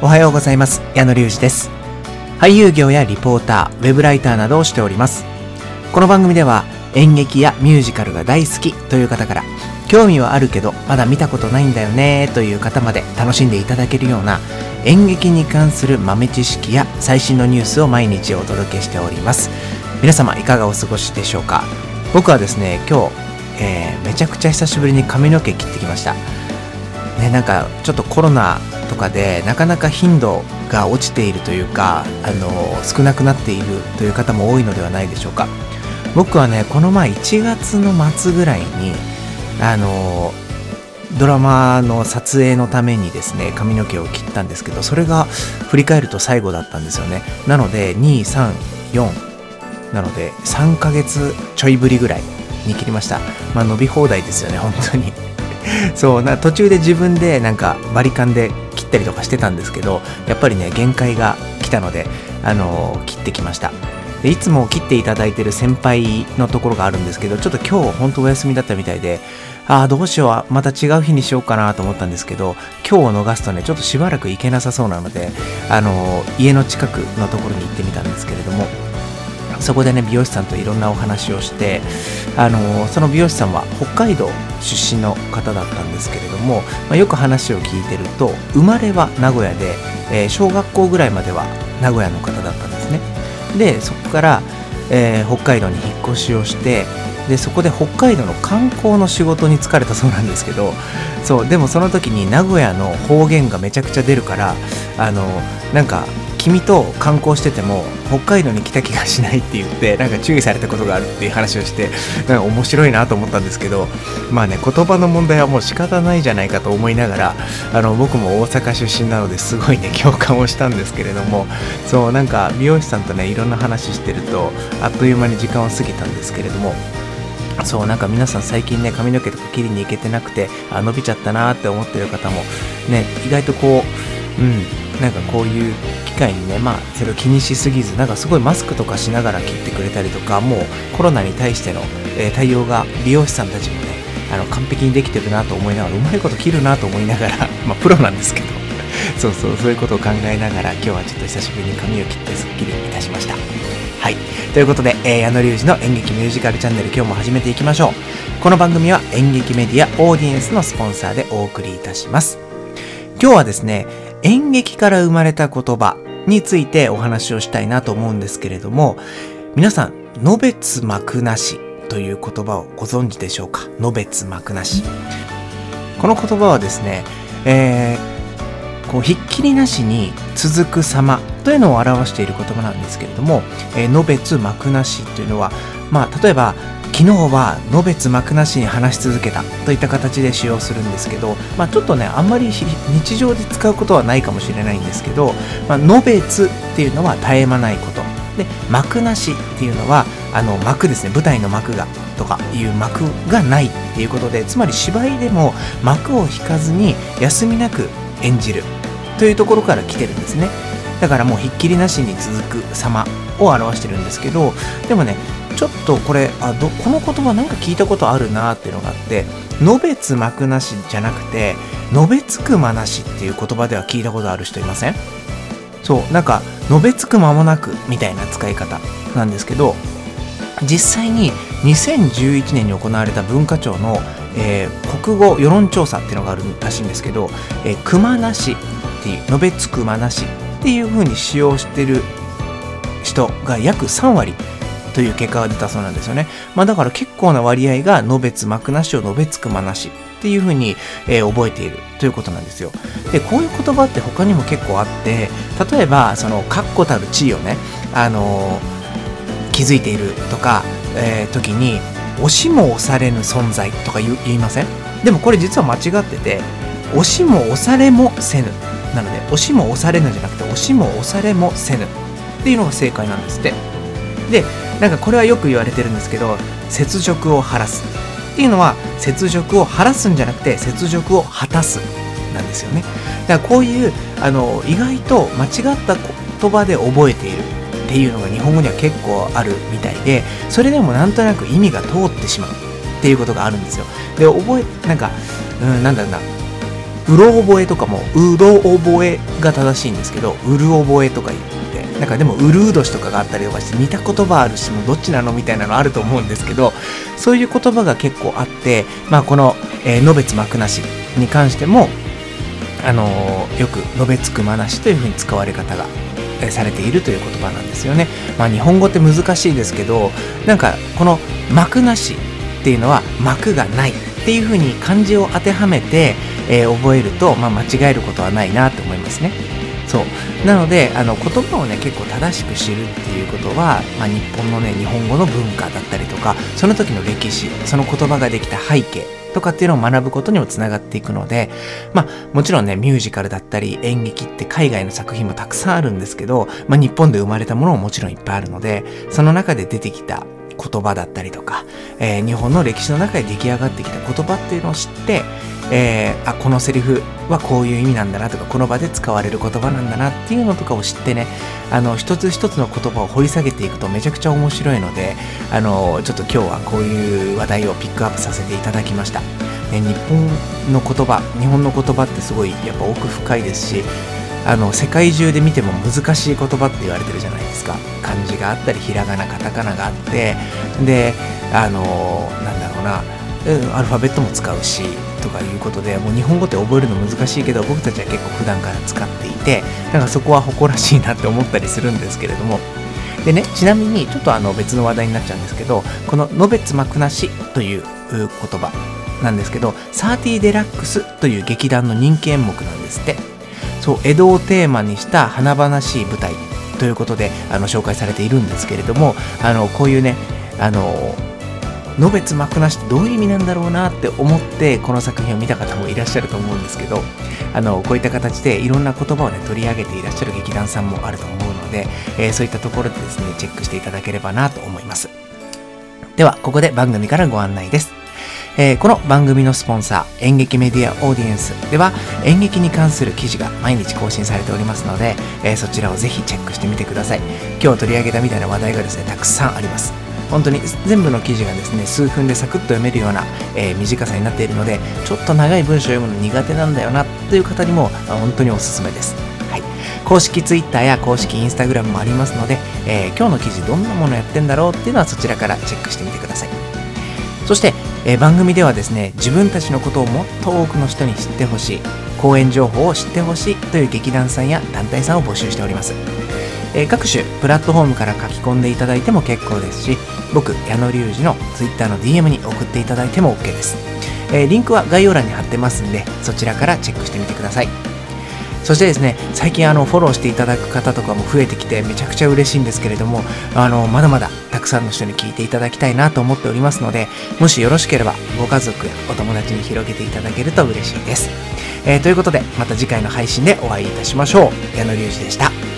おはようございます。矢野隆二です。俳優業やリポーターウェブライターなどをしております。この番組では演劇やミュージカルが大好きという方から興味はあるけどまだ見たことないんだよねという方まで楽しんでいただけるような演劇に関する豆知識や最新のニュースを毎日お届けしております。皆様いかがお過ごしでしょうか？僕はですね今日、えー、めちゃくちゃ久しぶりに髪の毛切ってきました。ねなんかちょっとコロナとかでなかなか頻度が落ちているというかあの少なくなっているという方も多いのではないでしょうか。僕はねこの前1月の末ぐらいにあのドラマの撮影のためにですね髪の毛を切ったんですけどそれが振り返ると最後だったんですよね。なので234なので3ヶ月ちょいぶりぐらいに切りました。まあ伸び放題ですよね本当に。そうな途中で自分でなんかバリカンでったりとかしてたんですけどやっぱりね限界が来たのであのー、切ってきました。でいつも切っていただいてる先輩のところがあるんですけどちょっと今日本当お休みだったみたいでああどうしようまた違う日にしようかなと思ったんですけど今日を逃すとねちょっとしばらく行けなさそうなのであのー、家の近くのところに行ってみたんですけれどもそこでね美容師さんといろんなお話をしてあのその美容師さんは北海道出身の方だったんですけれども、まあ、よく話を聞いてると生まれは名古屋で、えー、小学校ぐらいまでは名古屋の方だったんですね。でそこから、えー、北海道に引っ越しをしてでそこで北海道の観光の仕事に疲れたそうなんですけどそうでもその時に名古屋の方言がめちゃくちゃ出るからあのなんか君と観光してても北海道に来た気がしないって言ってなんか注意されたことがあるっていう話をしてなんか面白いなと思ったんですけどまあね言葉の問題はもう仕方ないじゃないかと思いながらあの僕も大阪出身なのですごいね共感をしたんですけれどもそうなんか美容師さんとねいろんな話してるとあっという間に時間を過ぎたんですけれどもそうなんか皆さん最近ね髪の毛とか切りに行けてなくてあ伸びちゃったなって思ってる方もね意外とこううんなんかこういう会にねまあそれを気にしすぎずなんかすごいマスクとかしながら切ってくれたりとかもうコロナに対しての、えー、対応が美容師さんたちもねあの完璧にできてるなと思いながらうまいこと切るなと思いながら まあプロなんですけど。そうそうそういうことを考えながら今日はちょっと久しぶりに髪を切ってすっきりいたしました。はい。ということで、えー、矢野隆二の演劇ミュージカルチャンネル今日も始めていきましょう。この番組は演劇メディアオーディエンスのスポンサーでお送りいたします。今日はですね演劇から生まれた言葉についてお話をしたいなと思うんですけれども、皆さん、のべつ幕なしという言葉をご存知でしょうか？のべつ幕なし。この言葉はですね、えー、こうひっきりなしに続く様というのを表している言葉なんですけれども、えー、のべつ幕なしというのは、まあ、例えば昨日はのべつ幕なしに話し続けたといった形で使用するんですけど、まあ、ちょっとねあんまり日常で使うことはないかもしれないんですけど、まあのべつっていうのは絶え間ないこと。で幕なしっていうのはあの幕ですね舞台の幕がとかいう幕がないっていうことでつまり芝居でも幕を引かずに休みなく演じるというところから来てるんですね。だからもうひっきりなしに続く様を表してるんですけどでもねちょっとこれあどこの言葉なんか聞いたことあるなっていうのがあって「のべつ幕なし」じゃなくて「のべつく間なし」っていう言葉では聞いたことある人いません？そうなんか「のべつく間もなく」みたいな使い方なんですけど実際に2011年に行われた文化庁の、えー、国語世論調査っていうのがあるらしいんですけど「えー、熊なし」っていう「のべつく間なし」っていう風に使用してる人が約3割という結果が出たそうなんですよね。まあだから結構な割合が、のべつ幕なしをのべつくまなしっていうふうに、えー、覚えているということなんですよ。で、こういう言葉って他にも結構あって、例えば、その、確固たる地位をね、あのー、気づいているとか、えー、時に、押しも押されぬ存在とか言いません？でもこれ実は間違ってて、押しも押されもせぬ。なので、押しも押されぬじゃなくて、押しも押されもせぬっていうのが正解なんですって。で、なんかこれはよく言われてるんですけど雪辱を晴らす。っていうのは雪辱を晴らすんじゃなくて雪辱を果たすなんですよね。だからこういうあの意外と間違った言葉で覚えているっていうのが日本語には結構あるみたいでそれでもなんとなく意味が通ってしまうっていうことがあるんですよ。で覚えなんかうんなんだろうな。うろ覚えとかも、うろ覚えが正しいんですけど、うる覚えとか言って、なんかでも、うるう年とかがあったりとかして、似た言葉あるし、もうどっちなのみたいなのあると思うんですけど、そういう言葉が結構あって、まあ、この、えー、のべつ幕なしに関しても、あのー、よく、のべつくまなしというふうに使われ方がされているという言葉なんですよね。まあ、日本語って難しいですけど、なんか、この幕なしっていうのは幕がないっていうふうに漢字を当てはめて、えー、覚えると、まあ、間違えることはないなと思いますね。そうなのであの言葉をね結構正しく知るっていうことは、まあ、日本のね日本語の文化だったりとかその時の歴史その言葉ができた背景とかっていうのを学ぶことにもつながっていくのでまあもちろんねミュージカルだったり演劇って海外の作品もたくさんあるんですけど、まあ、日本で生まれたものももちろんいっぱいあるのでその中で出てきた言葉だったりとか、えー、日本の歴史の中で出来上がってきた言葉っていうのを知って、えー、あこのセリフはこういう意味なんだなとかこの場で使われる言葉なんだなっていうのとかを知ってねあの一つ一つの言葉を掘り下げていくとめちゃくちゃ面白いのであのちょっと今日はこういう話題をピックアップさせていただきました、ね、日本の言葉日本の言葉ってすごいやっぱ奥深いですしあの世界中で見ても難しい言葉って言われてるじゃないですか。漢字があったりひらがなカタカナがあってであのなんだろうなアルファベットも使うしとかいうことでもう日本語って覚えるの難しいけど僕たちは結構普段から使っていてだかそこは誇らしいなって思ったりするんですけれども。でねちなみにちょっとあの別の話題になっちゃうんですけどこの「のべつ幕なし」という言葉なんですけどサーティデラックスという劇団の人気演目なんですって。そう江戸をテーマにした華々しい舞台ということであの紹介されているんですけれどもあのこういうねあののべつ幕なしってどういう意味なんだろうなって思ってこの作品を見た方もいらっしゃると思うんですけどあのこういった形でいろんな言葉をね取り上げていらっしゃる劇団さんもあると思うので、えー、そういったところでですねチェックしていただければなと思いますではここで番組からご案内ですえー、この番組のスポンサー、演劇メディアオーディエンスでは演劇に関する記事が毎日更新されておりますので、えー、そちらをぜひチェックしてみてください。今日取り上げたみたいな話題がですね、たくさんあります。本当に全部の記事がですね、数分でサクッと読めるような、えー、短さになっているので、ちょっと長い文章を読むの苦手なんだよなという方にも本当におすすめです。はい、公式 Twitter や公式 Instagram もありますので、えー、今日の記事どんなものやってんだろうっていうのはそちらからチェックしてみてください。そして、えー、番組ではですね自分たちのことをもっと多くの人に知ってほしい講演情報を知ってほしいという劇団さんや団体さんを募集しております、えー、各種プラットフォームから書き込んでいただいても結構ですし僕矢野隆二の Twitter の DM に送っていただいても OK です、えー、リンクは概要欄に貼ってますんでそちらからチェックしてみてくださいそしてですね、最近あのフォローしていただく方とかも増えてきてめちゃくちゃ嬉しいんですけれども、あの、まだまだたくさんの人に聞いていただきたいなと思っておりますので、もしよろしければご家族やお友達に広げていただけると嬉しいです。えー、ということで、また次回の配信でお会いいたしましょう。矢野隆二でした。